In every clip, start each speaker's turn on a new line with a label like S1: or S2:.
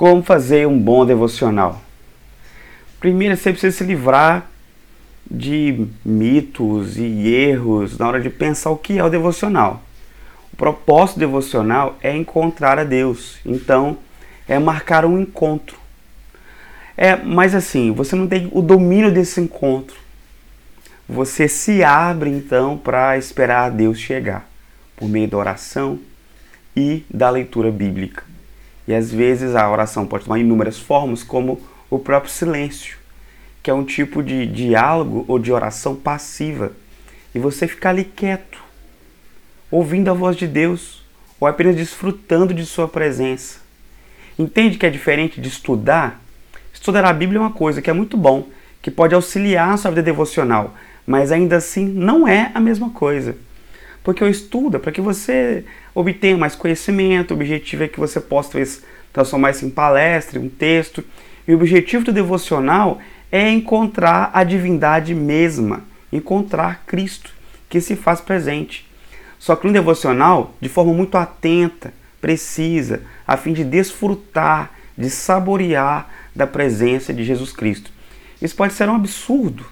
S1: Como fazer um bom devocional? Primeiro, você precisa se livrar de mitos e erros na hora de pensar o que é o devocional. O propósito devocional é encontrar a Deus. Então, é marcar um encontro. É, mas assim, você não tem o domínio desse encontro. Você se abre então para esperar Deus chegar por meio da oração e da leitura bíblica. E às vezes a oração pode tomar inúmeras formas, como o próprio silêncio, que é um tipo de diálogo ou de oração passiva. E você ficar ali quieto, ouvindo a voz de Deus, ou apenas desfrutando de Sua presença. Entende que é diferente de estudar? Estudar a Bíblia é uma coisa que é muito bom, que pode auxiliar a sua vida devocional, mas ainda assim não é a mesma coisa. Porque eu estudo é para que você obtenha mais conhecimento, o objetivo é que você possa talvez, transformar isso em palestra, um texto. E o objetivo do devocional é encontrar a divindade mesma, encontrar Cristo, que se faz presente. Só que no devocional, de forma muito atenta, precisa, a fim de desfrutar, de saborear da presença de Jesus Cristo. Isso pode ser um absurdo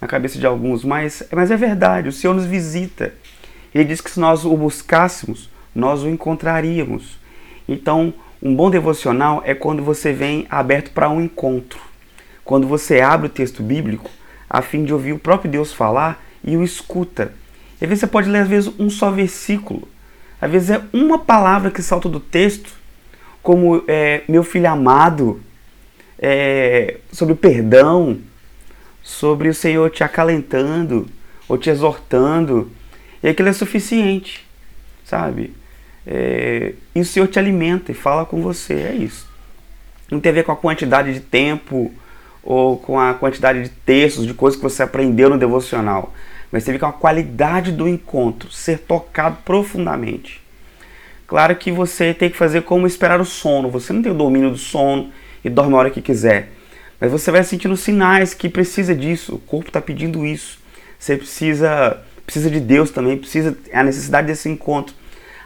S1: na cabeça de alguns, mas, mas é verdade, o Senhor nos visita. Ele diz que se nós o buscássemos, nós o encontraríamos. Então, um bom devocional é quando você vem aberto para um encontro. Quando você abre o texto bíblico a fim de ouvir o próprio Deus falar e o escuta. E às vezes você pode ler às vezes um só versículo. Às vezes é uma palavra que salta do texto, como é, meu filho amado, é, sobre perdão, sobre o Senhor te acalentando ou te exortando. E aquilo é suficiente, sabe? É, e o Senhor te alimenta e fala com você, é isso. Não tem a ver com a quantidade de tempo ou com a quantidade de textos, de coisas que você aprendeu no devocional, mas tem a ver com a qualidade do encontro, ser tocado profundamente. Claro que você tem que fazer como esperar o sono, você não tem o domínio do sono e dorme a hora que quiser, mas você vai sentindo sinais que precisa disso, o corpo está pedindo isso, você precisa precisa de Deus também, precisa a necessidade desse encontro.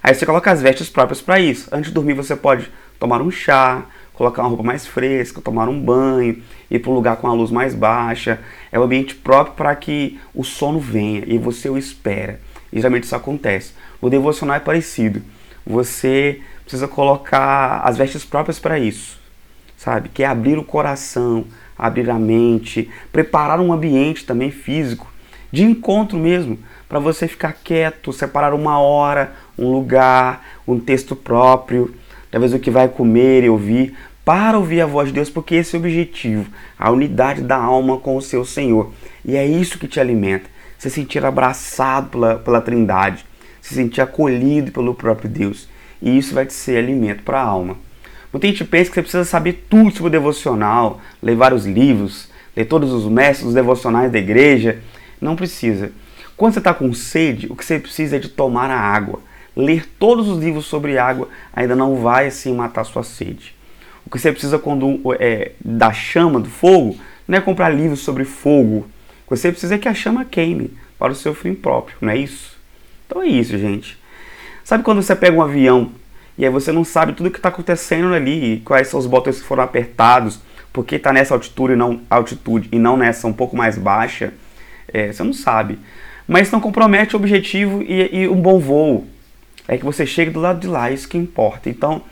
S1: Aí você coloca as vestes próprias para isso. Antes de dormir você pode tomar um chá, colocar uma roupa mais fresca, tomar um banho, ir para um lugar com a luz mais baixa. É o ambiente próprio para que o sono venha e você o espera. E geralmente isso acontece. O devocional é parecido. Você precisa colocar as vestes próprias para isso, sabe? Que é abrir o coração, abrir a mente, preparar um ambiente também físico de encontro mesmo, para você ficar quieto, separar uma hora, um lugar, um texto próprio, talvez o que vai comer e ouvir, para ouvir a voz de Deus, porque esse é o objetivo, a unidade da alma com o seu Senhor. E é isso que te alimenta, se sentir abraçado pela, pela Trindade, se sentir acolhido pelo próprio Deus. E isso vai te ser alimento para a alma. Muita gente pensa que você precisa saber tudo sobre o devocional, ler vários livros, ler todos os mestres devocionais da igreja, não precisa. Quando você está com sede, o que você precisa é de tomar a água. Ler todos os livros sobre água ainda não vai assim matar sua sede. O que você precisa quando é, da chama do fogo não é comprar livros sobre fogo. O que você precisa é que a chama queime para o seu fim próprio, não é isso? Então é isso, gente. Sabe quando você pega um avião e aí você não sabe tudo o que está acontecendo ali, quais são os botões que foram apertados, porque está nessa altitude e não altitude e não nessa um pouco mais baixa? É, você não sabe. Mas não compromete o objetivo e, e, um bom voo. É que você chegue do lado de lá, isso que importa. Então,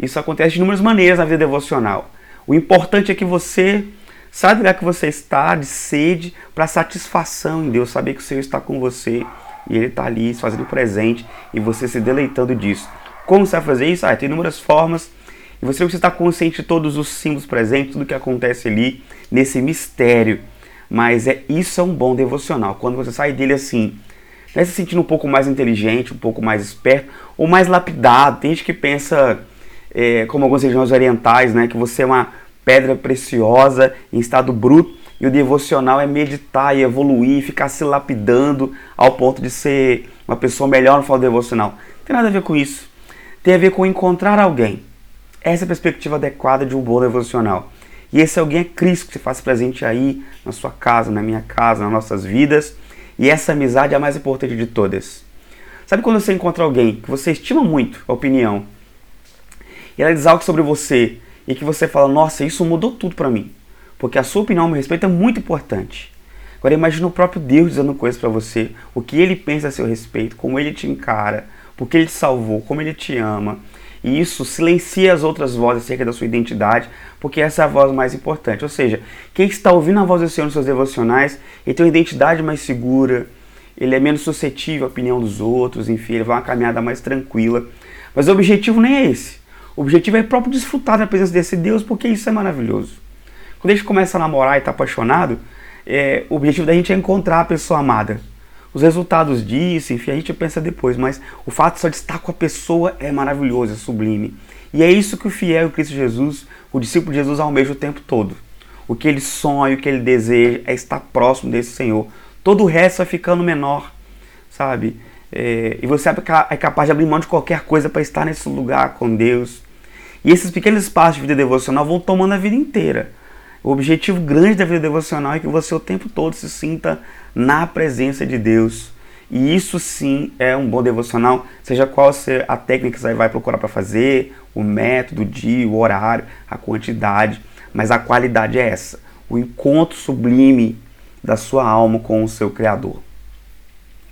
S1: isso acontece de inúmeras maneiras na vida devocional. O importante é que você sabe onde que você está, de sede, para satisfação em Deus, saber que o Senhor está com você e Ele está ali se fazendo presente e você se deleitando disso. Como você vai fazer isso? Ah, tem inúmeras formas. E você precisa estar consciente de todos os símbolos presentes, tudo que acontece ali nesse mistério mas é isso é um bom devocional. Quando você sai dele assim, né, se sentindo um pouco mais inteligente, um pouco mais esperto, ou mais lapidado. Tem gente que pensa, é, como algumas regiões orientais, né, que você é uma pedra preciosa em estado bruto e o devocional é meditar e evoluir, ficar se lapidando ao ponto de ser uma pessoa melhor no falo devocional. Não tem nada a ver com isso. Tem a ver com encontrar alguém. Essa é a perspectiva adequada de um bom devocional. E esse alguém é Cristo que se faz presente aí na sua casa, na minha casa, nas nossas vidas. E essa amizade é a mais importante de todas. Sabe quando você encontra alguém que você estima muito a opinião e ela diz algo sobre você e que você fala, nossa, isso mudou tudo para mim. Porque a sua opinião a meu respeito é muito importante. Agora imagine o próprio Deus dizendo coisas para você, o que ele pensa a seu respeito, como ele te encara, porque ele te salvou, como ele te ama. E isso silencia as outras vozes acerca da sua identidade, porque essa é a voz mais importante. Ou seja, quem está ouvindo a voz do Senhor nos seus devocionais, ele tem uma identidade mais segura, ele é menos suscetível à opinião dos outros, enfim, ele vai uma caminhada mais tranquila. Mas o objetivo nem é esse. O objetivo é próprio desfrutar da presença desse Deus, porque isso é maravilhoso. Quando a gente começa a namorar e está apaixonado, é, o objetivo da gente é encontrar a pessoa amada. Os resultados disso, enfim, a gente pensa depois, mas o fato só de estar com a pessoa é maravilhoso, é sublime. E é isso que o fiel Cristo Jesus, o discípulo de Jesus, almeja o tempo todo. O que ele sonha, o que ele deseja é estar próximo desse Senhor. Todo o resto vai ficando menor, sabe? É, e você é capaz de abrir mão de qualquer coisa para estar nesse lugar com Deus. E esses pequenos espaços de vida devocional vão tomando a vida inteira. O objetivo grande da vida devocional é que você o tempo todo se sinta na presença de Deus. E isso sim é um bom devocional, seja qual seja a técnica que você vai procurar para fazer, o método, o dia, o horário, a quantidade, mas a qualidade é essa: o encontro sublime da sua alma com o seu Criador.